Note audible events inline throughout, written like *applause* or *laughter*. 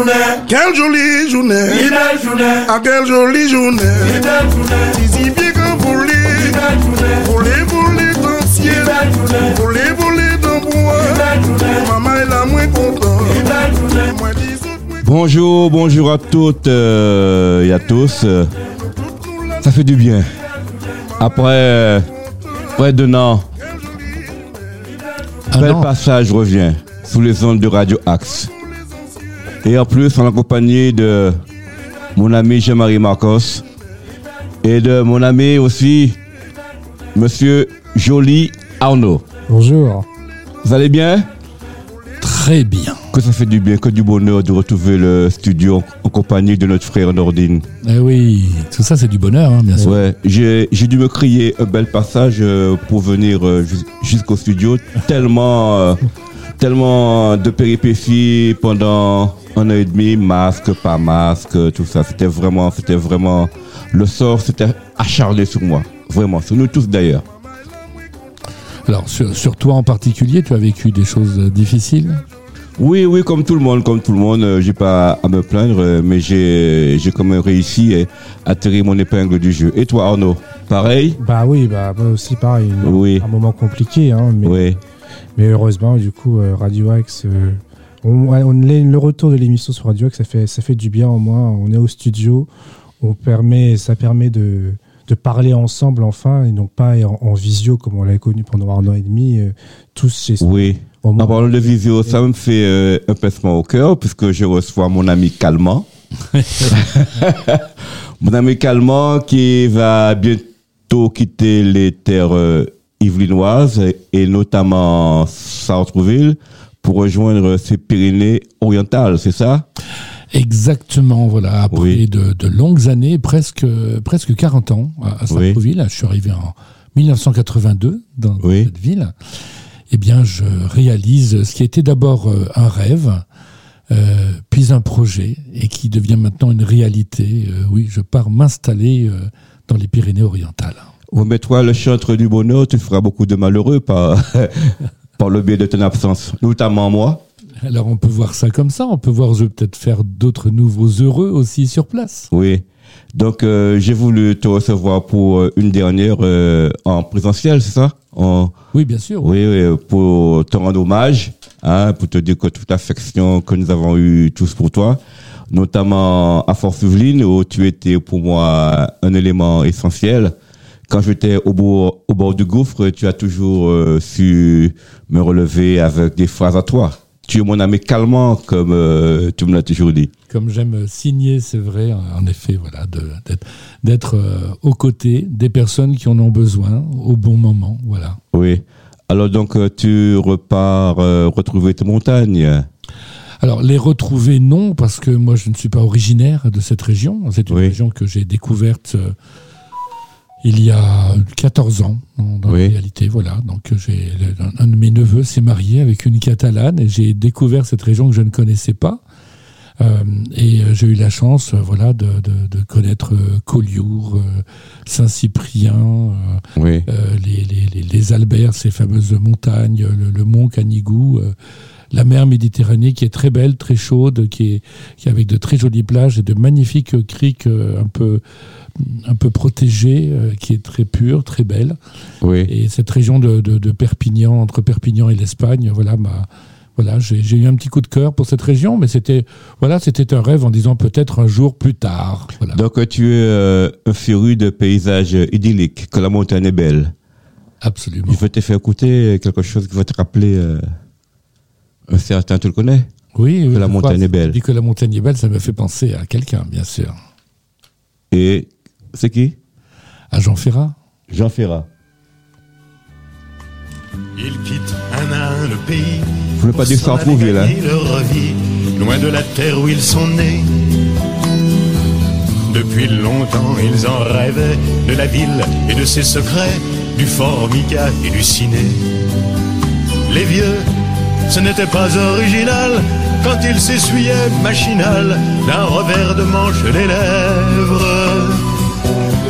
journée, Quelle jolie journée, une belle journée, ah quelle jolie journée. une belle journée, Si si bien que voler, une belle journée, voler, voler dans le ciel, une belle journée, voler, voler dans le bois. une belle journée, Maman est là, moins content. une belle journée. Moi, dis autres, moins Bonjour, bonjour à toutes euh, et à tous. Euh, Ça fait du bien. Après euh, près d'un an, Un bel an. passage revient sous les ondes de Radio Axe. Et en plus, en accompagné de mon ami Jean-Marie Marcos et de mon ami aussi, Monsieur Joly Arnaud. Bonjour. Vous allez bien? Très bien. Que ça fait du bien, que du bonheur de retrouver le studio en compagnie de notre frère Nordine. Eh oui, tout ça c'est du bonheur, hein, bien sûr. Ouais, j'ai dû me crier un bel passage euh, pour venir euh, jus- jusqu'au studio. Tellement, euh, tellement de péripéties pendant un an et demi, masque, pas masque, tout ça. C'était vraiment, c'était vraiment, le sort s'était acharné sur moi. Vraiment, sur nous tous d'ailleurs. Alors sur, sur toi en particulier, tu as vécu des choses difficiles? Oui, oui, comme tout le monde, comme tout le monde, euh, j'ai pas à me plaindre, euh, mais j'ai, j'ai quand même réussi à tirer mon épingle du jeu. Et toi, Arnaud, pareil? Bah oui, bah moi aussi pareil. Oui. Un moment compliqué, hein, mais, Oui. mais heureusement, du coup, euh, Radio Axe, euh, on, on- le retour de l'émission sur Radio Axe, ça fait, ça fait du bien au moins. On est au studio, on permet, ça permet de, de parler ensemble enfin, et non pas en, en visio comme on l'avait connu pendant un an et demi, tous chez soi. Oui. En parlant de visio, ça me fait euh, un pincement au cœur puisque je reçois mon ami Calmant. *laughs* mon ami Calmant qui va bientôt quitter les terres euh, yvelinoises et notamment Sartreville pour rejoindre ces Pyrénées orientales, c'est ça? Exactement, voilà. Après Oui. de, de longues années, presque, presque 40 ans à, à Sartreville, je suis arrivé en 1982 dans Oui. cette ville. Eh bien, je réalise ce qui était d'abord euh, un rêve, euh, puis un projet, et qui devient maintenant une réalité. Euh, oui, je pars m'installer euh, dans les Pyrénées-Orientales. Oui, mais toi, le chantre du bonheur, tu feras beaucoup de malheureux par, *laughs* par le biais de ton absence, notamment moi. Alors, on peut voir ça comme ça. On peut voir, je vais peut-être faire d'autres nouveaux heureux aussi sur place. Oui. Donc, euh, j'ai voulu te recevoir pour euh, une dernière euh, en présentiel, c'est ça? En, Oui, bien sûr. Oui, oui, pour te rendre hommage, hein, pour te dire que toute l'affection que nous avons eue tous pour toi, notamment à Force Yveline, où tu étais pour moi un élément essentiel. Quand j'étais au bord, au bord du gouffre, tu as toujours euh, su me relever avec des phrases à toi. Tu es mon ami calmant, comme euh, tu me l'as toujours dit. comme j'aime signer, c'est vrai, en effet, voilà, d'être- euh, aux côtés des personnes qui en ont besoin au bon moment, voilà. Oui. Alors donc, euh, tu repars retrouver tes montagnes. Alors les retrouver, non, parce que moi je ne suis pas originaire de cette région. C'est une Oui. région que j'ai découverte il y a 14 ans, dans, Oui. la réalité, voilà. Donc j'ai un, de mes neveux s'est marié avec une catalane et j'ai découvert cette région que je ne connaissais pas. Euh, et euh, j'ai eu la chance, euh, voilà, de, de- de connaître euh, Collioure, Saint-Cyprien, euh, Oui. euh, les, les, les, les Alberts, ces fameuses montagnes, le, le mont Canigou, euh, la mer Méditerranée qui est très belle, très chaude, qui est, qui est avec de très jolies plages et de magnifiques criques un peu un peu protégées, euh, qui est très pure, très belle. Oui. Et cette région de, de, de Perpignan, entre Perpignan et l'Espagne, voilà, m'a voilà, j'ai eu un petit coup de cœur pour cette région, mais c'était voilà, c'était un rêve en disant peut-être un jour plus tard. Voilà. Donc, tu es euh, un féru de paysages idylliques, que la montagne est belle. Absolument. Je vais te faire écouter quelque chose qui va te rappeler euh, un certain, tu le connais? Oui, oui, la je montagne crois. est belle. Dit que la montagne est belle, ça me fait penser à quelqu'un, bien sûr. Et c'est qui? À Jean Ferrat. Jean Ferrat. Ils quittent un à un le pays. Vous ne pas dire ça là gagner leur vie, loin de la terre où ils sont nés. Depuis longtemps, ils en rêvaient de la ville et de ses secrets, du formica et du ciné. Les vieux, ce n'était pas original quand ils s'essuyaient machinal d'un revers de manche les lèvres.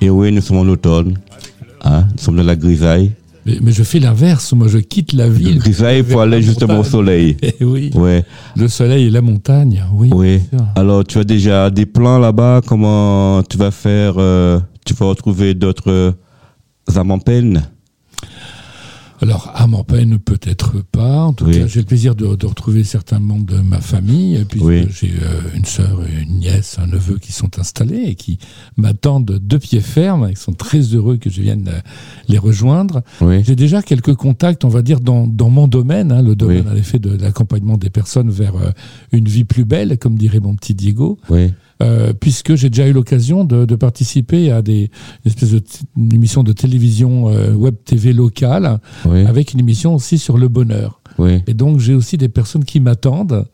Et oui, nous sommes en automne. Hein, nous sommes dans la grisaille. Mais, mais je fais l'inverse. Moi, je quitte la ville. *laughs* Grisaille pour la aller justement au soleil. *laughs* Eh oui. Ouais, Le soleil et la montagne. Oui. oui. Alors, tu as déjà des plans là-bas? Comment tu vas faire euh, Tu vas retrouver d'autres euh, âmes en peine? Alors, âme en peine, peut-être pas. En tout Oui. cas, j'ai le plaisir de, de retrouver certains membres de ma famille, puisque Oui. j'ai euh, une sœur, une nièce, un neveu qui sont installés et qui m'attendent de pied ferme. Ils sont très heureux que je vienne euh, les rejoindre. Oui. J'ai déjà quelques contacts, on va dire, dans, dans mon domaine, hein, le domaine Oui. en effet de l'accompagnement des personnes vers euh, une vie plus belle, comme dirait mon petit Diego. Oui. Euh, puisque j'ai déjà eu l'occasion de, de participer à des une espèce de une émission de télévision euh, web TV locale Oui. avec une émission aussi sur le bonheur. Oui. Et donc j'ai aussi des personnes qui m'attendent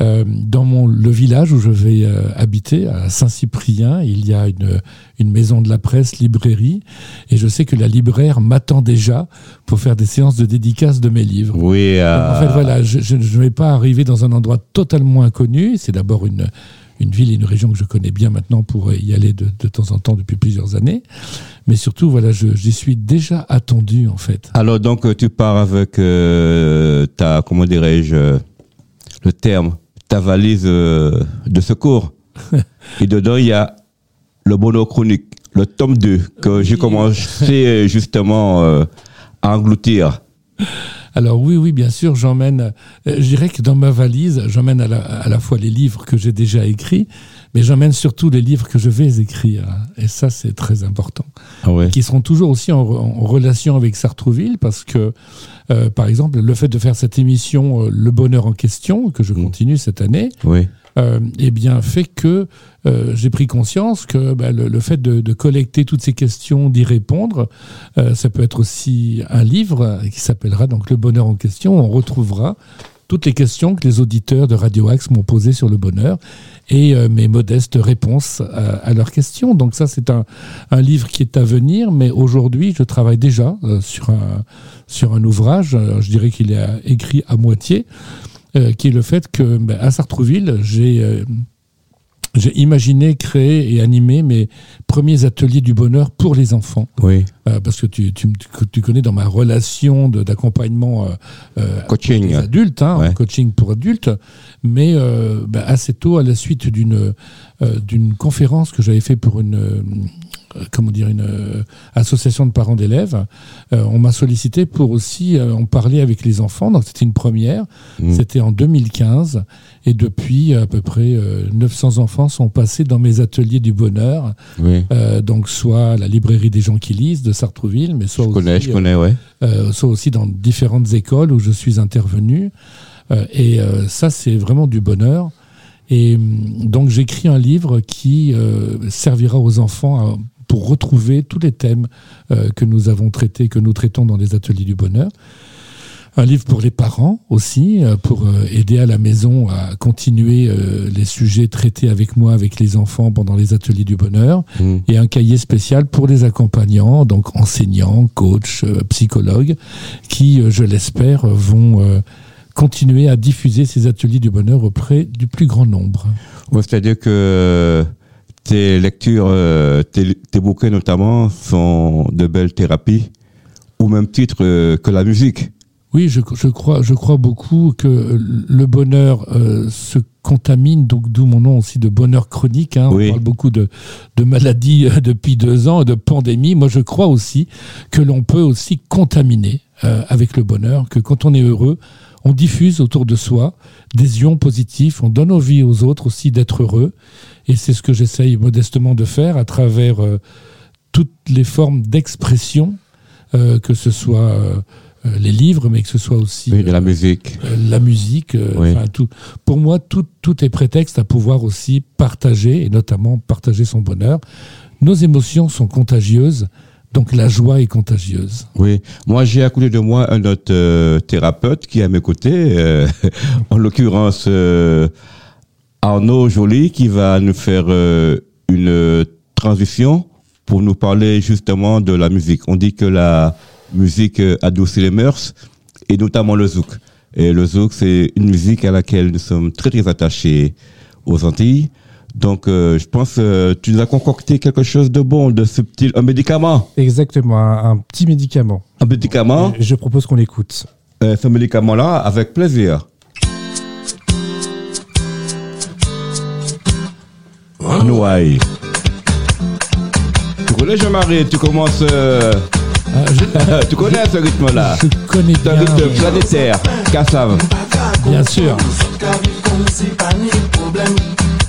euh, dans mon le village où je vais euh, habiter à Saint-Cyprien. Il y a une une maison de la presse, librairie, et je sais que la libraire m'attend déjà pour faire des séances de dédicace de mes livres. Oui. Donc, euh, en fait, voilà, je je- je ne vais pas arriver dans un endroit totalement inconnu. C'est d'abord une, une ville et une région que je connais bien maintenant pour y aller de, de temps en temps depuis plusieurs années. Mais surtout, voilà, j'y suis déjà attendu, en fait. Alors donc tu pars avec euh, ta comment dirais-je euh, le terme ta valise euh, de secours *laughs* et dedans il y a le bonheur chronique le tome 2 que j'ai commencé justement euh, à engloutir. *laughs* Alors oui, oui, bien sûr, j'emmène, euh, je dirais que dans ma valise, j'emmène à la, à la fois les livres que j'ai déjà écrits, mais j'emmène surtout les livres que je vais écrire. Et ça, c'est très important. Ah ouais. qui seront toujours aussi en, en relation avec Sartrouville parce que, euh, par exemple, le fait de faire cette émission euh, Le Bonheur en question, que je Mm. continue cette année, Oui. Euh, eh bien, fait que euh, j'ai pris conscience que bah, le, le fait de, de collecter toutes ces questions, d'y répondre, euh, ça peut être aussi un livre qui s'appellera donc Le Bonheur en question. On retrouvera toutes les questions que les auditeurs de Radio Axe m'ont posées sur le bonheur et euh, mes modestes réponses à, à leurs questions. Donc ça, c'est un, un livre qui est à venir, mais aujourd'hui, je travaille déjà euh, sur, un, sur un ouvrage, euh, je dirais qu'il est écrit à moitié, euh, qui est le fait que ben, à Sartrouville, j'ai euh, j'ai imaginé, créé et animé mes premiers ateliers du bonheur pour les enfants. Oui. Euh, parce que tu, tu, tu connais dans ma relation d'accompagnement euh, Coaching. des adultes, hein, Ouais. coaching pour adultes, mais euh, bah, assez tôt, à la suite d'une d'une conférence que j'avais fait pour une comment dire une euh, association de parents d'élèves, euh, on m'a sollicité pour aussi euh, en parler avec les enfants. Donc c'était une première. Mm. C'était en 2015 et depuis à peu près euh, 900 enfants sont passés dans mes ateliers du bonheur. Oui. Euh, donc soit à la librairie des gens qui lisent de Sartrouville, mais soit Je aussi, connais, je euh, connais, ouais. euh, soit aussi dans différentes écoles où je suis intervenu. Euh, et euh, ça, c'est vraiment du bonheur. Et hum, donc, j'écris un livre qui euh, servira aux enfants à- pour retrouver tous les thèmes euh, que nous avons traités, que nous traitons dans les ateliers du bonheur. Un livre pour les parents aussi, euh, pour euh, aider à la maison à continuer les sujets traités avec moi, avec les enfants pendant les ateliers du bonheur Mm. et un cahier spécial pour les accompagnants, donc enseignants, coachs, psychologues, qui, je l'espère, vont continuer à diffuser ces ateliers du bonheur auprès du plus grand nombre. Ouais, C'est-à-dire que tes lectures, euh, tes, tes bouquins notamment, sont de belles thérapies, au même titre euh, que la musique. Oui, je, je crois, je crois beaucoup que le bonheur euh, se contamine, donc d'où mon nom aussi de bonheur chronique. hein. Oui. On parle beaucoup de, de maladies depuis deux ans, de pandémie. Moi, je crois aussi que l'on peut aussi contaminer avec le bonheur, que quand on est heureux, on diffuse autour de soi des ions positifs, on donne envie aux autres aussi d'être heureux. Et c'est ce que j'essaye modestement de faire à travers euh, toutes les formes d'expression, euh, que ce soit euh, les livres, mais que ce soit aussi Oui, de la musique. la musique. Oui. tout. Pour moi, tout, tout est prétexte à pouvoir aussi partager, et notamment partager son bonheur. Nos émotions sont contagieuses, donc la joie est contagieuse. Oui, moi j'ai à côté de moi un autre euh, thérapeute qui est à mes côtés, euh, *laughs* en l'occurrence euh, Arnaud Joly qui va nous faire euh, une transition pour nous parler justement de la musique. On dit que la musique adoucit les mœurs et notamment le zouk. Et le zouk, c'est une musique à laquelle nous sommes très très attachés aux Antilles. Donc, euh, je pense euh, tu nous as concocté quelque chose de bon, de subtil, un médicament. Exactement, un, un petit médicament. Un médicament. Je propose qu'on l'écoute. Euh, ce médicament-là, avec plaisir. Nouaille. Tu connais Jean-Marie, tu commences... euh, Ah, je, *laughs* tu connais ce rythme-là? Je connais C'est un bien, rythme planétaire, Kassav. bien sûr.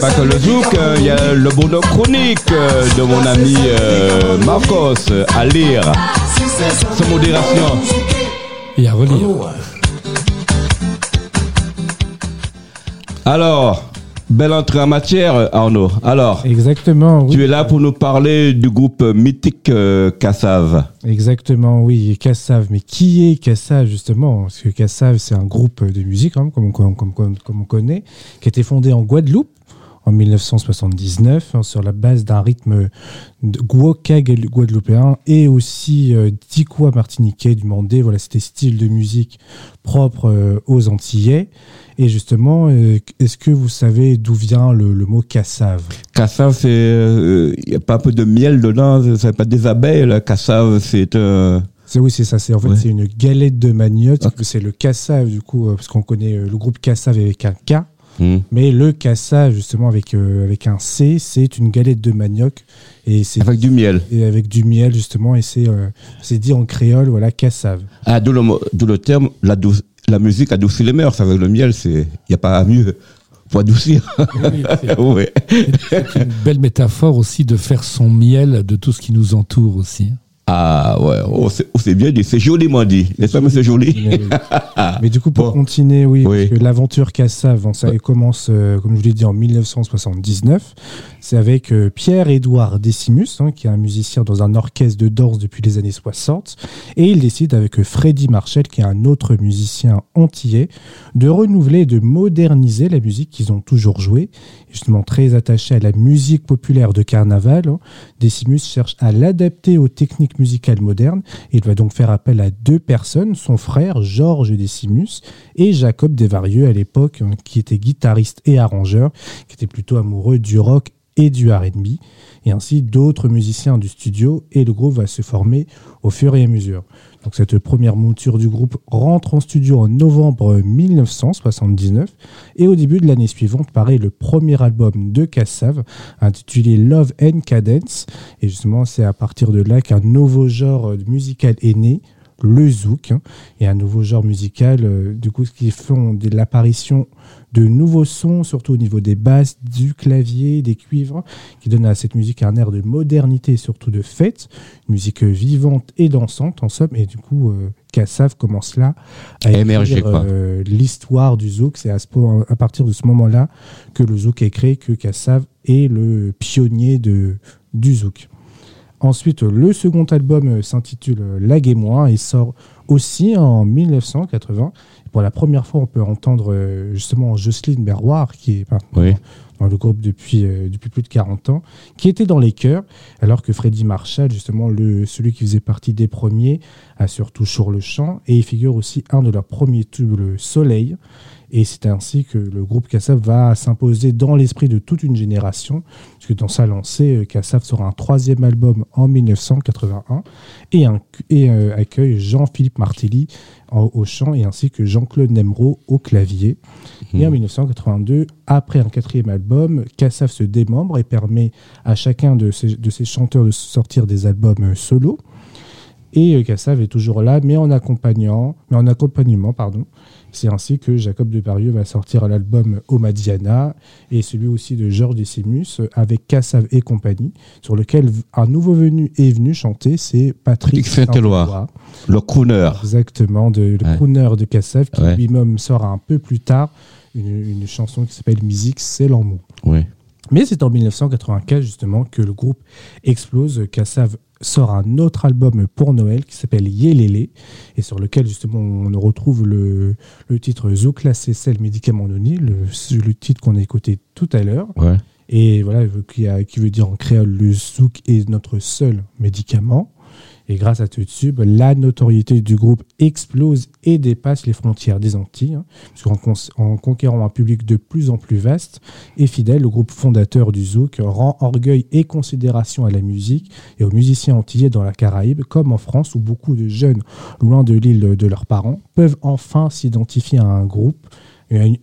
pas que le zouk, euh, il y a le bonheur chronique euh, de mon ami euh, Marcos à lire. Sans modération. Et à relire. Alors, belle entrée en matière, Arnaud. Alors, Exactement, oui. tu es là pour nous parler du groupe mythique euh. Exactement, oui. Kassav. Mais qui est Kassav, justement? Parce que Kassav, c'est un groupe de musique, hein, comme, on, comme, comme- comme on connaît, qui a été fondé en Guadeloupe en 1979 hein, sur la base d'un rythme gal- guadeloupéen et aussi euh, dikwa martiniquais du mandé. Voilà, c'était style de musique propre euh, aux Antillais. Et justement, euh, est-ce que vous savez d'où vient le, le mot Kassav Kassav, c'est. Il n'y a pas un peu de miel dedans, c'est pas des abeilles, là. Kassav, c'est. C'est oui, c'est ça. C'est en fait Ouais. c'est une galette de manioc. Ok. C'est le Kassav du coup, euh, parce qu'on connaît euh, le groupe Kassav avec un K, Hmm. mais le Kassav justement avec euh, avec un C, c'est une galette de manioc et c'est Avec du miel. et avec du miel justement et c'est euh, c'est dit en créole voilà Kassav. Ah, d'où le, le terme, la, douce- la musique adoucit les mœurs. Avec le miel, c'est. Il n'y a pas mieux pour adoucir. Oui, c'est- *laughs* ouais. C'est une belle métaphore aussi de faire son miel de tout ce qui nous entoure aussi. Ah, ouais. Oh, c'est, oh, c'est bien dit. C'est joliment dit. N'est-ce pas, monsieur Joly? Mais, *laughs* mais du coup, pour Bon. continuer, oui, Oui. parce que l'aventure Kassav, ça elle commence, euh, comme je vous l'ai dit, en 1979. C'est avec euh, Pierre-Édouard Décimus, hein, qui est un musicien dans un orchestre de danse depuis les années 60. Et il décide avec euh, Freddy Marshall, qui est un autre musicien antillais, de renouveler et de moderniser la musique qu'ils ont toujours jouée. Justement, très attaché à la musique populaire de carnaval, hein, Décimus cherche à l'adapter aux techniques musicales modernes. Il va donc faire appel à deux personnes, son frère Georges Décimus et Jacob Desvarieux à l'époque, hein, qui était guitariste et arrangeur, qui était plutôt amoureux du rock et du R&B, et ainsi d'autres musiciens du studio, et le groupe va se former au fur et à mesure. Donc cette première monture du groupe rentre en studio en novembre 1979, et au début de l'année suivante paraît le premier album de Kassav, intitulé Love and Cadence, et justement c'est à partir de là qu'un nouveau genre musical est né, le zouk, hein, et un nouveau genre musical, euh, du coup, qui font de l'apparition de nouveaux sons, surtout au niveau des basses, du clavier, des cuivres, qui donnent à cette musique un air de modernité et surtout de fête, une musique vivante et dansante en somme, et du coup, euh, Kassav commence là à Émerger, quoi. euh, l'histoire du zouk. C'est à, ce à partir de ce moment-là que le zouk est créé, que Kassav est le pionnier de, du zouk. Ensuite, le second album euh, s'intitule euh, La Guémoin et sort aussi en 1980. Pour la première fois, on peut entendre euh, justement Jocelyne Berroir, qui est Oui. dans le groupe depuis, euh, depuis plus de 40 ans, qui était dans les chœurs, alors que Freddy Marshall, justement, le, celui qui faisait partie des premiers, a surtout sur le chant, et il figure aussi un de leurs premiers tubes, le Soleil. Et c'est ainsi que le groupe Kassav va s'imposer dans l'esprit de toute une génération, puisque dans sa lancée, euh, Kassav sera un troisième album en 1981 et, un- et, euh, accueille Jean-Philippe Martelly en- au chant et ainsi que Jean-Claude Nemro au clavier. Et en 1982, après un quatrième album, Kassav se démembre et permet à chacun de ses, de ses chanteurs de sortir des albums euh, solo. Et Cassav est toujours là, mais en accompagnant, mais en accompagnement, pardon. C'est ainsi que Jacob Deparieux va sortir l'album Omadiana et celui aussi de Georges euh, avec Cassav et compagnie, sur lequel un nouveau venu est venu chanter, c'est Patrick Saint-Éloi. Le crooner. Exactement, de, le Ouais. crooner de Cassav, qui Ouais. lui-même sort un peu plus tard une, une chanson qui s'appelle Musique, c'est l'amour. Oui. Mais c'est en 1984 justement que le groupe explose. Kassav sort un autre album pour Noël qui s'appelle Yelele et sur lequel justement on retrouve le, le titre Zoukla Cessel Médicament Noni, le, le titre qu'on a écouté tout à l'heure. Ouais. Et voilà, qui, a- qui veut dire en créole le zouk est notre seul médicament. Et grâce à ce tube, la notoriété du groupe explose et dépasse les frontières des Antilles, hein, cons- en conquérant un public de plus en plus vaste et fidèle, le groupe fondateur du zouk rend orgueil et considération à la musique et aux musiciens antillais dans la Caraïbe, comme en France où beaucoup de jeunes, loin de l'île de leurs parents, peuvent enfin s'identifier à un groupe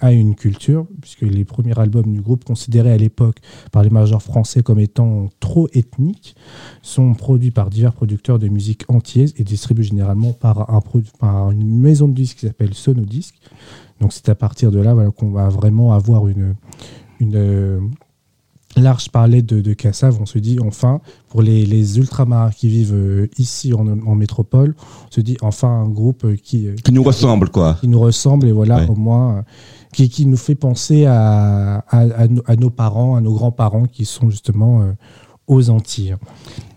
à une, culture, puisque les premiers albums du groupe, considérés à l'époque par les majors français comme étant trop ethniques, sont produits par divers producteurs de musique antillaise et distribués généralement par, une maison de disques qui s'appelle Sonodisc. Donc c'est à partir de là voilà, qu'on va vraiment avoir une euh, large palette de, de Kassav. On se dit enfin, pour les, les ultramarins qui vivent euh, ici en, en métropole, on se dit enfin un groupe euh, qui, euh, Qui nous ressemble, quoi. qui nous ressemble et voilà Ouais. au moins qui, qui nous fait penser à, à, à nos- parents, à nos grands-parents qui sont justement aux Antilles.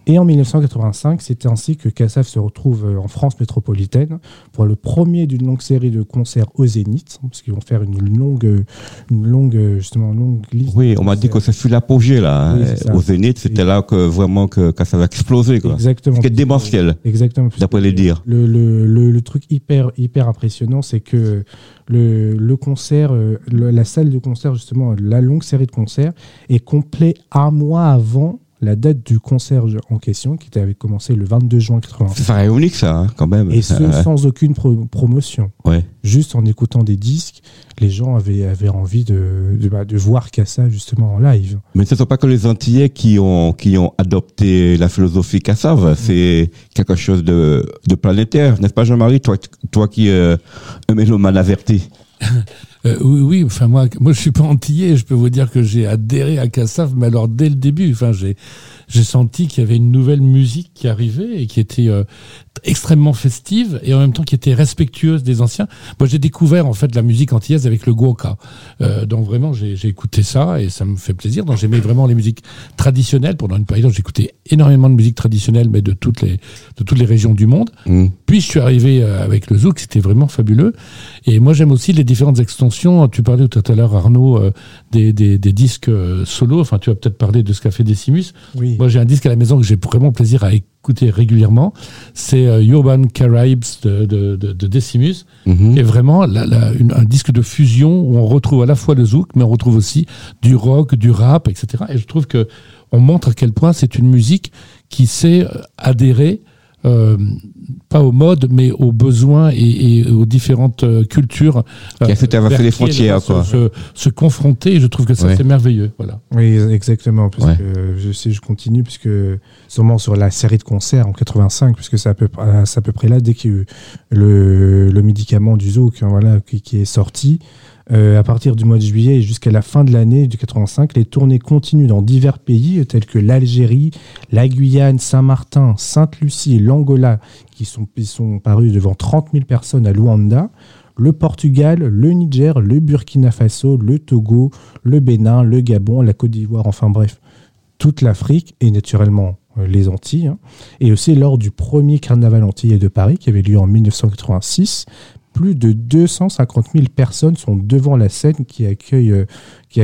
Et en 1985, c'est ainsi que Kassav se retrouve euh, en France métropolitaine pour le premier d'une longue série de concerts au Zénith, parce qu'ils vont faire une longue, une longue, euh, justement, longue liste. Oui, on m'a dit que ça fut l'apogée, là. Oui, hein. ça. Au Zénith, c'était là que vraiment que, ça va exploser, quoi. Exactement. C'était démentiel, Exactement. d'après les dires. Le, le, le, le truc hyper, hyper impressionnant, c'est que le, le concert, euh, la salle de concert, justement, la longue série de concerts, est complet un mois avant la date du concert en question, qui avait commencé le 22 juin 80. Ça paraît unique, ça, hein, quand même. Et ce, Euh, sans aucune pro- promotion. ouais. Juste en écoutant des disques, les gens avaient, avaient envie de, de, bah, de voir Kassa, justement, en live. Mais ce ne sont pas que les Antillais qui ont, qui ont adopté la philosophie Cassave. C'est quelque chose de, de planétaire, n'est-ce pas, Jean-Marie? Toi, toi qui, euh, un mélomane averti. *laughs* Euh, oui, oui, enfin moi, moi je suis pas *laughs* antillais, je peux vous dire que j'ai adhéré à Cassav, mais alors dès le début, enfin j'ai j'ai senti qu'il y avait une nouvelle musique qui arrivait et qui était euh, extrêmement festive et en même temps qui était respectueuse des anciens. Moi j'ai découvert en fait la musique antillaise avec le guoka, euh, donc vraiment j'ai j'ai écouté ça et ça me fait plaisir. Donc j'aimais vraiment les musiques traditionnelles. Pendant une période, j'écoutais énormément de musique traditionnelle, mais de toutes les de toutes les régions du monde. Hmm. Puis je suis arrivé euh, avec le zouk, c'était vraiment fabuleux. Et moi j'aime aussi les différentes extensions. Tu parlais tout à l'heure Arnaud euh, des, des, des disques euh, solo. Enfin tu vas peut-être parler de ce qu'a fait Decimus. Oui. Moi j'ai un disque à la maison que j'ai vraiment plaisir à écouter régulièrement. C'est euh, Urban Caribes de, de, de, de Decimus. Mhm. Et vraiment la- la- une- un disque de fusion où on retrouve à la fois le zouk, mais on retrouve aussi du rock, du rap, etc. Et je trouve que on montre à quel point c'est une musique qui sait euh, adhérer euh, pas aux modes, mais aux besoins et, et aux différentes euh, cultures. Qui a fait euh, traverser vers les frontières, quoi. Se, se confronter, et je trouve que ça, Ouais. c'est merveilleux. Voilà. Oui, exactement. Parce Ouais. que je sais, je continue, puisque sûrement sur la série de concerts en 85, puisque c'est à peu, à peu près là, dès qu'il y a eu le, le médicament du zouk hein, voilà, qui, qui est sorti, euh, à partir du mois de juillet et jusqu'à la fin de l'année du 85, les tournées continuent dans divers pays, euh, tels que l'Algérie, la Guyane, Saint-Martin, Sainte-Lucie l'Angola, qui sont parus devant 30 000 personnes à Luanda le Portugal, le Niger, le Burkina Faso, le Togo, le Bénin, le Gabon, la Côte d'Ivoire, enfin bref, toute l'Afrique et naturellement euh, les Antilles. hein. Et aussi lors du premier carnaval antillais de Paris qui avait lieu en 1986, plus de 250 000 personnes sont devant la scène qui accueille, euh, qui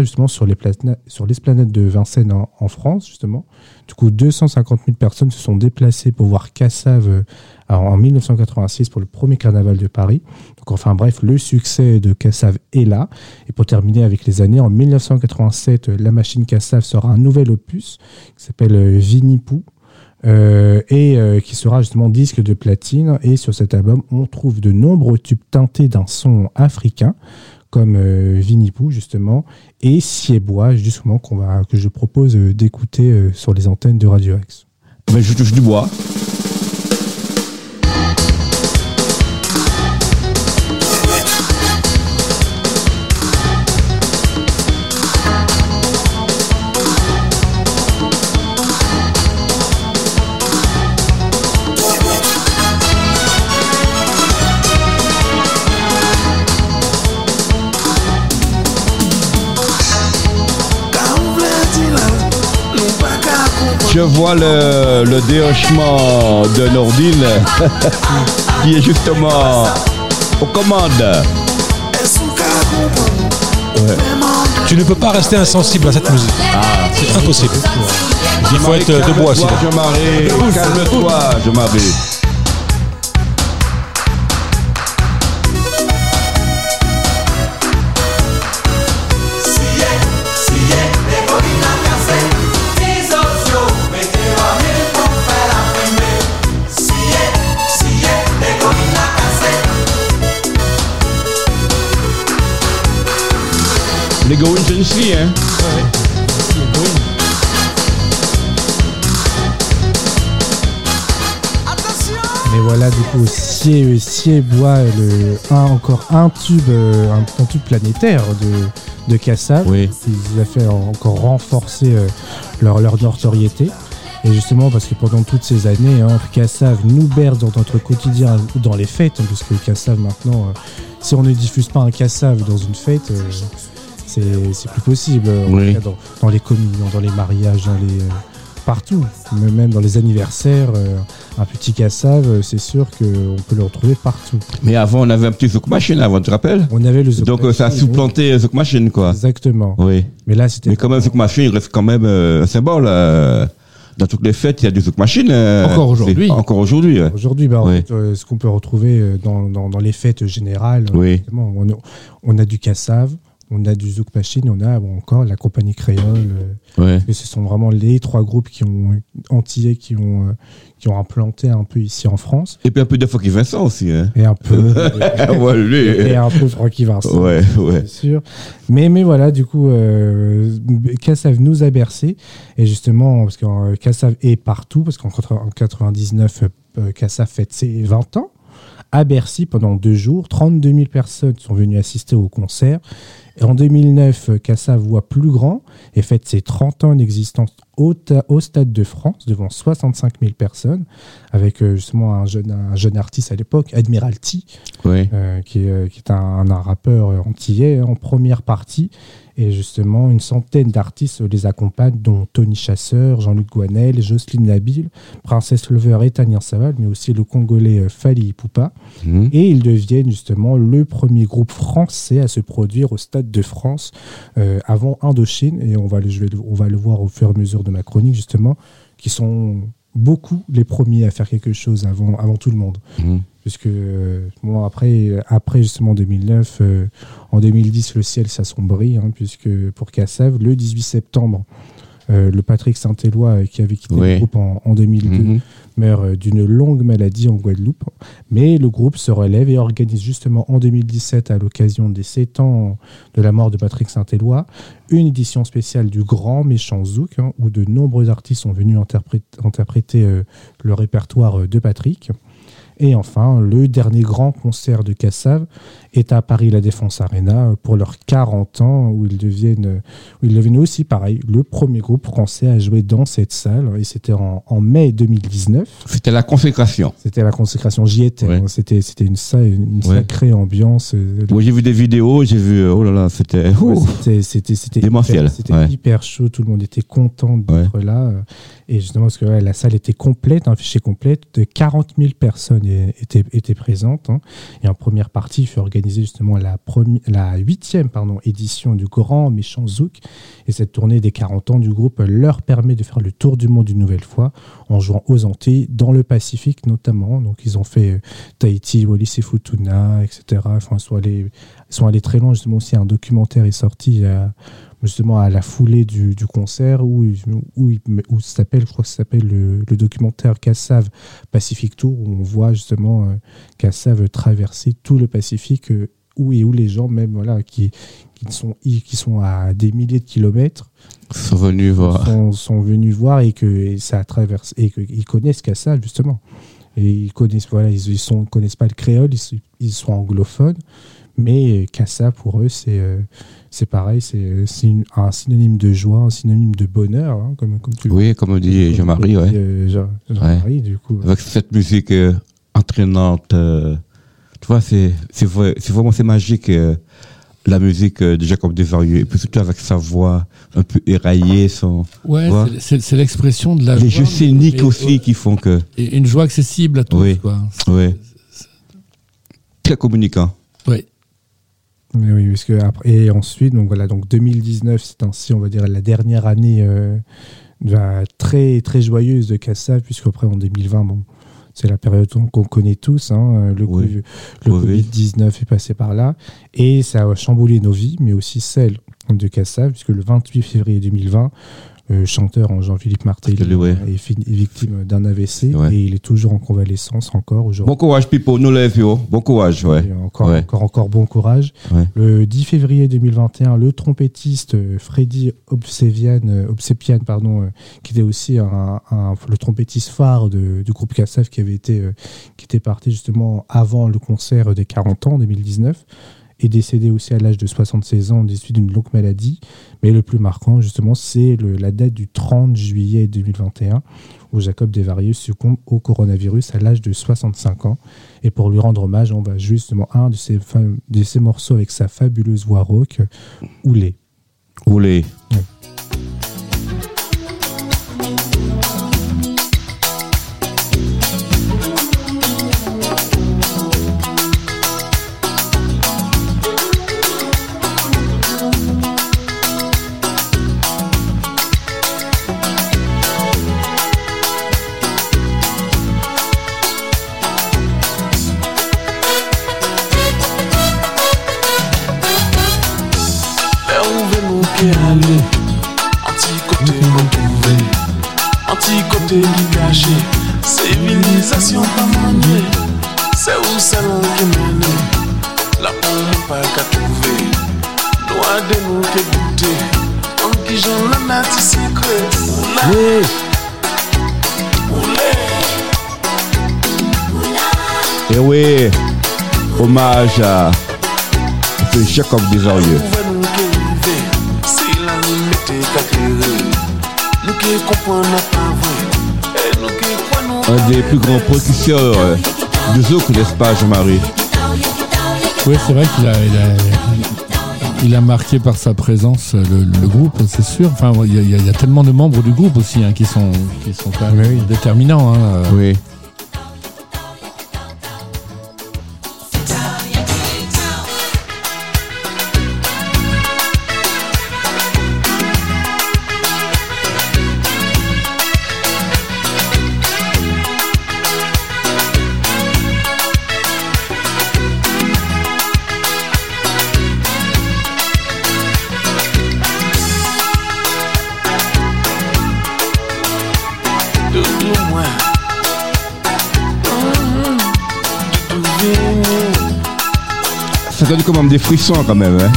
justement sur les plana- sur l'esplanade de Vincennes en, France justement. Du coup, 250 000 personnes se sont déplacées pour voir Cassav euh, en 1986 pour le premier carnaval de Paris. Donc enfin bref, le succès de Cassav est là. Et pour terminer avec les années, en 1987, euh, la machine Cassav sort un nouvel opus qui s'appelle euh, Vinipou. Euh, et euh, qui sera justement disque de platine. Et sur cet album, on trouve de nombreux tubes teintés d'un son africain, comme euh, Vinipou justement, et Siebois, justement, va, que je propose euh, d'écouter sur les antennes de Radio X. Mais je touche du bois. Vois le, le déhochement de Nordine *laughs* qui est justement aux commandes. Tu ne peux pas rester insensible à cette musique. c'est impossible. Il faut être euh, debout assis. Calme-toi, Je marie, c'est une fille, hein Mais voilà, du coup, Sier, Sier boit le, un, encore un tube, euh, un, un tube planétaire de, de Kassav. Oui. Ils a fait encore renforcer euh, leur, leur notoriété. Et justement, parce que pendant toutes ces années, hein, Kassav nous berce dans notre quotidien ou dans les fêtes, hein, parce que Kassav maintenant, euh, si on ne diffuse pas un Kassav dans une fête, euh, c'est plus possible. Oui. cas, dans, dans les communions, dans les mariages, dans les, euh, partout, même dans les anniversaires, euh, un petit Kassav, euh, c'est sûr qu'on peut le retrouver partout. Mais avant, on avait un petit Zouk Machine avant, tu te rappelles On avait le Zouk Donc euh, ça a supplanté euh, Zouk Machine, quoi. Exactement. Oui. Mais là, c'était Mais quand même, Zouk Machine, il reste quand même euh, un symbole. euh, dans toutes les fêtes, il y a du Zouk Machine. euh, Encore aujourd'hui. Encore aujourd'hui. ouais. Aujourd'hui, bah, Oui. euh, ce qu'on peut retrouver dans, dans, dans les fêtes générales, Oui. on, a, on a du Kassav, on a du Zouk Machine, on a bon, encore la compagnie créole. euh, Ouais. et ce sont vraiment les trois groupes qui ont antillais qui ont, euh, qui ont implanté un peu ici en France. Et puis un peu de Funky Vincent aussi. Hein. Et un peu, *laughs* ouais, lui. et un peu Francky Vincent. Ouais, ouais. Bien sûr. Mais, mais voilà, du coup, euh, Kassav nous a bercé. Et justement, parce que euh, Kassav est partout, parce qu'en 80 en 99, euh, Kassav fête ses 20 ans. À Bercy, pendant deux jours, 32 000 personnes sont venues assister au concert. Et en 2009, euh, Kassav voit plus grand et fête ses 30 ans d'existence au, au Stade de France, devant 65 000 personnes, avec euh, justement un jeune, un jeune artiste à l'époque, Admiralty, euh, qui, est, euh, qui est un, un rappeur antillais en première partie. Et justement, une centaine d'artistes les accompagnent, dont Tony Chasseur, Jean-Luc Guanel, Jocelyne Nabil, Princesse Lover et Tania Saval, mais aussi le Congolais euh, Fali Ipupa. Mhm. Et ils deviennent justement le premier groupe français à se produire au Stade de France euh, avant Indochine. Et on va, le- on va le voir au fur et à mesure de ma chronique, justement, qui sont beaucoup les premiers à faire quelque chose avant, avant tout le monde Mhm. puisque euh, bon, après, après justement 2009, euh, en 2010, le ciel s'assombrit, hein, puisque pour Kassav, le 18 septembre, euh, le Patrick Saint-Éloi, euh, qui avait quitté Oui. le groupe en, en 2002, Mhm. meurt euh, d'une longue maladie en Guadeloupe. Mais le groupe se relève et organise justement en 2017, à l'occasion des 7 ans de la mort de Patrick Saint-Éloi, une édition spéciale du Grand Méchant Zouk, hein, où de nombreux artistes sont venus interprét- interpréter euh, le répertoire de Patrick. Et enfin, le dernier grand concert de Kassav est à Paris La Défense Arena pour leurs 40 ans, où ils deviennent, où ils deviennent aussi, pareil, le premier groupe français à jouer dans cette salle. Et c'était en, en mai 2019. C'était la consécration. C'était la consécration, j'y étais. Ouais. hein. C'était, c'était une, sa- une Ouais. sacrée ambiance. Moi, j'ai vu des vidéos, j'ai vu, oh là là, c'était. Ouais, c'était c'était c'était hyper, c'était ouais. hyper chaud tout le monde était content d'être là et justement parce que la salle était complète un fichier complet de 40 000 personnes étaient étaient présentes hein. et en première partie il fut organisé justement la la huitième édition du Grand Méchant Zouk. Et cette tournée des 40 ans du groupe leur permet de faire le tour du monde une nouvelle fois en jouant aux Antilles dans le Pacifique notamment. Donc ils ont fait euh, Tahiti Wallis et Futuna etc enfin soit les ils sont allés très loin, justement aussi un documentaire est sorti justement à la foulée du, du concert où, où, où ça s'appelle, je crois que ça s'appelle le, le documentaire Kassav Pacific Tour, où on voit justement euh, Kassav traverser tout le Pacifique, euh, où et où les gens même voilà qui, qui, sont, qui sont à des milliers de kilomètres sont venus voir. sont, sont venus voir et que et ça traverse et qu'ils connaissent Kassav justement. Et ils connaissent voilà, ils, ils sont connaissent pas le créole, ils, ils sont anglophones, mais Kassav pour eux c'est euh, c'est pareil, c'est c'est une- un synonyme de joie, un synonyme de bonheur, hein, comme comme tu Oui, comme dit comme- Jean-Marie, ouais. dit, euh, Jean- Jean-Marie, du coup. Avec cette musique euh, entraînante, euh, tu vois, c'est c'est vrai- c'est vraiment c'est magique. euh, la musique euh, de Jacob Desvarieux, et puis surtout avec sa voix un peu éraillée, son, Ouais, c'est- l'expression de la les joie, jeux scéniques aussi qui font que, Et une joie accessible à tous, Oui. quoi. ouais, très communicant. Mais oui, parce que après, et ensuite, donc voilà, donc 2019, c'est ainsi, on va dire, la dernière année euh, bah, très, très joyeuse de Kassav, puisqu'après, en 2020, bon, c'est la période qu'on connaît tous, hein, le, Oui. Le Covid. Covid-19 est passé par là, et ça a chamboulé nos vies, mais aussi celles de Kassav, puisque le 28 février 2020, euh, chanteur en Jean-Philippe ouais. est, victime d'un AVC, Ouais. et il est toujours en convalescence encore aujourd'hui. Bon courage, Pipo, nous lève. Bon courage, ouais. Encore, Ouais. encore, encore bon courage. Le 10 février 2021, le trompettiste euh, Freddy Obsevian, euh, Obsepian, pardon, euh, qui était aussi un, un- le trompettiste phare de- du groupe Kassav, qui avait été, euh, qui était parti justement avant le concert des 40 ans en 2019, est décédé aussi à l'âge de 76 ans des suite d'une longue maladie. Mais le plus marquant, justement, c'est la date du 30 juillet 2021, où Jacob Desvarieux succombe au coronavirus à l'âge de 65 ans. Et pour lui rendre hommage, on va justement un de ses, fa- de ses morceaux avec sa fabuleuse voix rauque, Oulé. Oulé. Kwa nou Un des plus grands producteurs de zouk, n'est-ce pas, Jean-Marie? Oui, c'est vrai qu'il a, il a, il a marqué par sa présence euh, le, le groupe, c'est sûr. Enfin, il y, a- il y tellement de membres du groupe aussi hein, qui sont qui sont quand même déterminants. hein, euh. Oui. Donne quand même. Hein.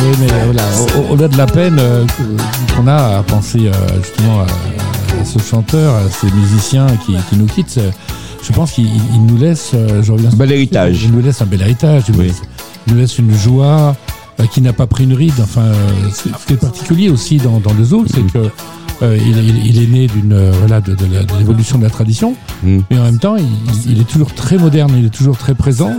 Oui, mais euh, voilà, au- au- au-delà de la peine euh, qu'on a à penser euh, justement à, à ce chanteur, à ces musiciens qui, qui nous quittent, je pense qu'il il- il nous laisse, je reviens sur- Bel héritage. Il nous laisse un bel héritage. Il, nous, laisse, il nous laisse une joie qui n'a pas pris une ride. Enfin, ce qui est particulier aussi dans, dans le zouk, c'est que euh, il, il- il est né d'une euh, voilà de, de la- de l'évolution de la tradition, Mm. mais en même temps, il, il est toujours très moderne, il est toujours très présent.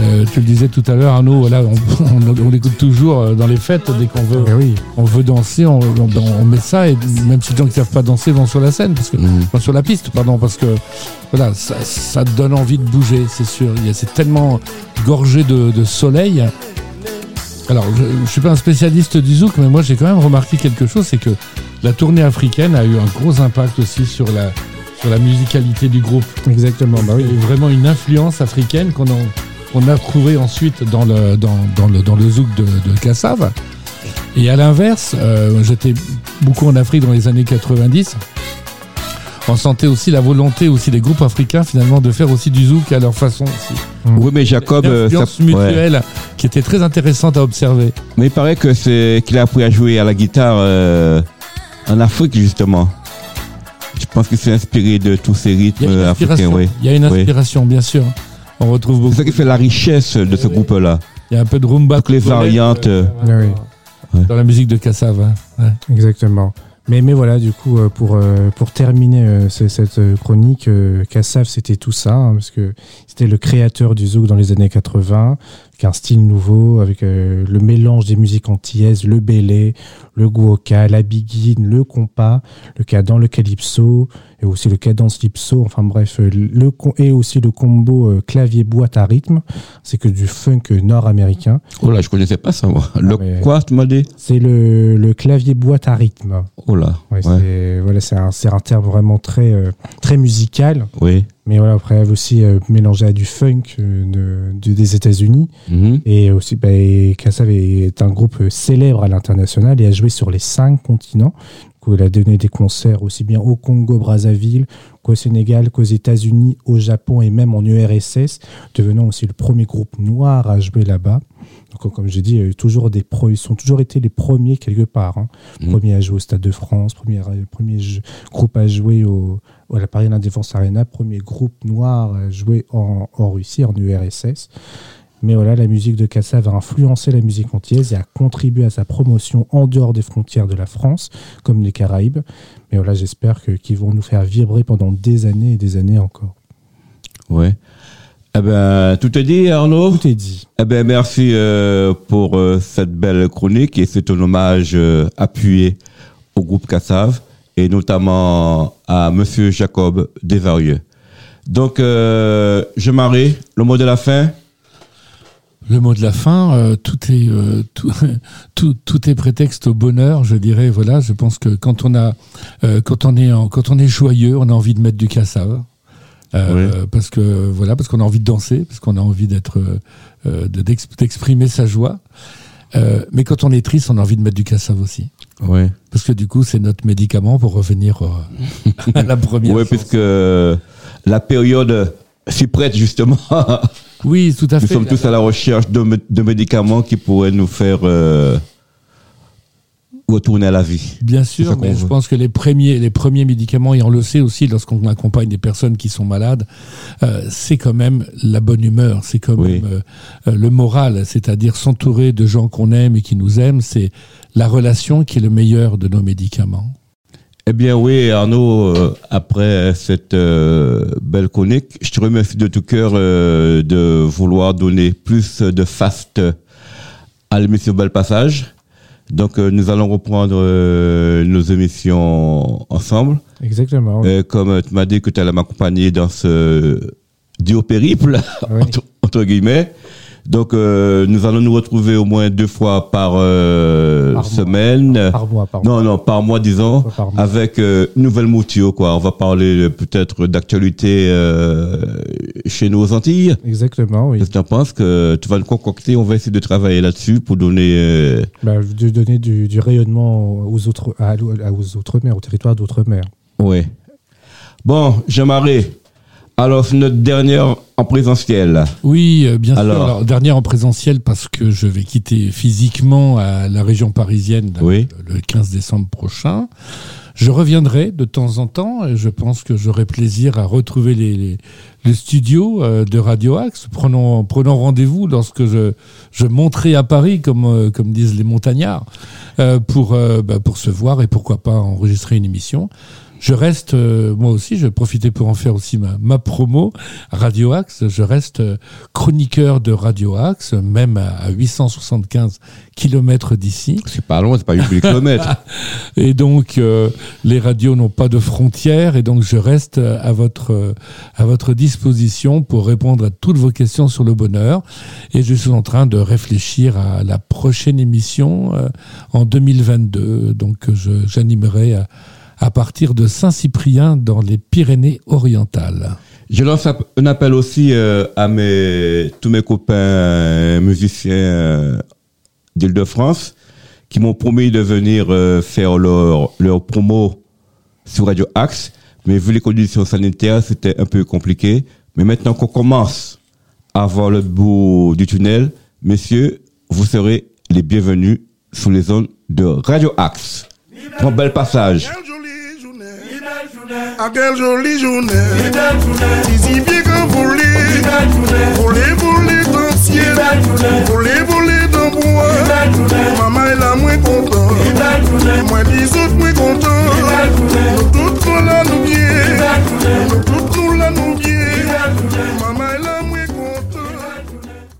Euh, tu le disais tout à l'heure, Arnaud, voilà, on, *laughs* on, on l'écoute toujours dans les fêtes dès qu'on veut, Eh oui, on veut danser, on, on, on met ça et même si les gens qui savent pas danser vont sur la scène, parce que, Mm. enfin, sur la piste, pardon, parce que voilà, ça, ça donne envie de bouger, c'est sûr. Il y a- C'est tellement gorgé de, de soleil. Alors, je, je suis pas un spécialiste du zouk, mais moi j'ai quand même remarqué quelque chose, c'est que la tournée africaine a eu un gros impact aussi sur la sur la musicalité du groupe. exactement. Bah Il y oui. a eu vraiment une influence africaine qu'on a, qu'on a trouvée ensuite dans le, dans, dans le, dans le zouk de, de Kassav. Et à l'inverse, euh, j'étais beaucoup en Afrique dans les années 90. On sentait aussi la volonté aussi des groupes africains finalement de faire aussi du zouk à leur façon aussi. Oui, mais Jacob, euh, ça- influence ouais. Mutuelle qui était très intéressante à observer. mais il paraît que c'est qu'il a appris à jouer à la guitare euh, en Afrique justement. Je pense qu'il s'est inspiré de tous ces rythmes africains. Oui. il y a une Oui. inspiration bien sûr. On retrouve C'est beaucoup. ça qui fait la richesse de ce groupe-là. Il y a un peu de rumba. Toutes les variantes. euh, oui. dans la musique de Kassav. hein. Ouais. Exactement. Mais, mais voilà, du coup, euh, pour, pour terminer ce- cette chronique, Kassav, c'était tout ça, hein, parce que c'était le créateur du zouk dans les années 80, avec un style nouveau, avec euh, le mélange des musiques antillaises, le bélé, le guoka, la biguine, le compas, le cadence, le calypso, et aussi le cadence lipso, enfin bref, euh, le, et aussi le combo euh, clavier-boîte à rythme, c'est que du funk nord-américain. Oh là, je connaissais pas ça, moi. Le mais- quoi, tu m'as dit? C'est le, le clavier-boîte à rythme. Oh là. Ouais, Ouais. c'est voilà, c'est un, c'est un terme vraiment très, euh, très musical, Oui. mais voilà, après aussi euh, mélangé à du funk euh, de- de- des États-Unis. Mhm. Et aussi, bah, Kassav est un groupe célèbre à l'international et a joué sur les cinq continents. Donc, il a donné des concerts aussi bien au Congo, Brazzaville, qu'au Sénégal, qu'aux États-Unis, au Japon et même en URSS, devenant aussi le premier groupe noir à jouer là-bas. Donc, comme j'ai dit, il y a eu toujours des pro, ils ont toujours été les premiers quelque part. hein. Mhm. Premier à jouer au Stade de France, premier, premier jeu- groupe à jouer au, à la Paris Défense Arena, premier groupe noir à jouer en, en Russie, en URSS. Mais voilà, la musique de Kassav a influencé la musique antillaise et a contribué à sa promotion en dehors des frontières de la France, comme les Caraïbes. Mais voilà, j'espère qu'ils vont nous faire vibrer pendant des années et des années encore. Ouais. Eh ben, tout est dit, Arnaud? Tout est dit. Eh ben, merci euh, pour euh, cette belle chronique et c'est un hommage euh, appuyé au groupe Cassav et notamment à Monsieur Jacob Desvarieux. Donc, je marie, le mot de la fin. Le mot de la fin, euh, tout est euh, tout, *laughs* tout, tout est prétexte au bonheur, je dirais. Voilà, je pense que quand on a euh, quand on est en- quand on est joyeux, on a envie de mettre du cassave. Euh, parce que voilà, parce qu'on a envie de danser, parce qu'on a envie d'être euh, de- d'ex- d'exprimer sa joie. Euh, mais quand on est triste, on a envie de mettre du cassave aussi, Oui. parce que du coup, c'est notre médicament pour revenir *laughs* à la première. Oui, chose. puisque la période s'y prête justement. *laughs* oui, tout à Nous fait. sommes tous à la recherche de, mé- de médicaments qui pourraient nous faire euh, retourner à la vie. Bien sûr, mais je veut. pense que les premiers, les premiers médicaments, et on le sait aussi lorsqu'on accompagne des personnes qui sont malades, euh, c'est quand même la bonne humeur, c'est quand Oui. même euh, le moral, c'est-à-dire s'entourer de gens qu'on aime et qui nous aiment, c'est la relation qui est le meilleur de nos médicaments. Eh bien oui, Arnaud, euh, après cette euh, belle chronique, je te remercie de tout cœur euh, de vouloir donner plus de faste à l'émission Bel Passage. Donc euh, nous allons reprendre nos émissions ensemble. Exactement. Comme tu m'as dit que tu allais m'accompagner dans ce duo périple, Oui. *laughs* entre, entre guillemets. Donc euh, nous allons nous retrouver au moins deux fois par, euh, Par mois. semaine. Par mois, par mois. Non, non, par mois, disons, Pas par mois. avec euh, Nouvelle Moutio, quoi. On va parler euh, peut-être d'actualité chez nos Antilles. Exactement, oui. Qu'est-ce que tu en penses que tu vas nous concocter? On va essayer de travailler là-dessus pour donner... Bah, de donner du, du rayonnement aux autres, à, aux autres mers, au territoire d'autres mers. ouais. Bon, Jean-Marie, alors c'est notre dernière en présentiel. Oui, euh, bien sûr. Alors, dernière en présentiel parce que je vais quitter physiquement à la région parisienne Oui. le, le 15 décembre prochain. Je reviendrai de temps en temps et je pense que j'aurai plaisir à retrouver les, les, les studios euh, de Radio Axe. Prenons, prenons rendez-vous lorsque je, je monterai à Paris, comme, euh, comme disent les montagnards, pour, bah, pour se voir et pourquoi pas enregistrer une émission. Je reste, euh, moi aussi, je vais profiter pour en faire aussi ma, ma promo, Radio Axe. Je reste euh, chroniqueur de Radio Axe, même à, à 875 kilomètres d'ici. C'est pas loin, c'est pas 8 km. *laughs* Et donc, euh, les radios n'ont pas de frontières, et donc je reste euh, à votre euh, à votre disposition pour répondre à toutes vos questions sur le bonheur. Et je suis en train de réfléchir à la prochaine émission euh, en 2022. Donc, je- j'animerai à, à partir de Saint-Cyprien dans les Pyrénées-Orientales. Je lance un appel aussi euh, à mes, tous mes copains euh, musiciens euh, d'Île-de-France qui m'ont promis de venir faire leur, leur promo sur Radio Axe. Mais vu les conditions sanitaires, c'était un peu compliqué. Mais maintenant qu'on commence à voir le bout du tunnel, messieurs, vous serez les bienvenus sous les zones de Radio Axe. Bon bel passage. A quelle jolie journée. Ici bien qu'on voulait Voler, voler dans le ciel. Voler, voler dans le bois. Maman est là, moins content. Moi les autres, moins content. Nous toutes nous la nous bien. Nous toutes nous la nous bien. Maman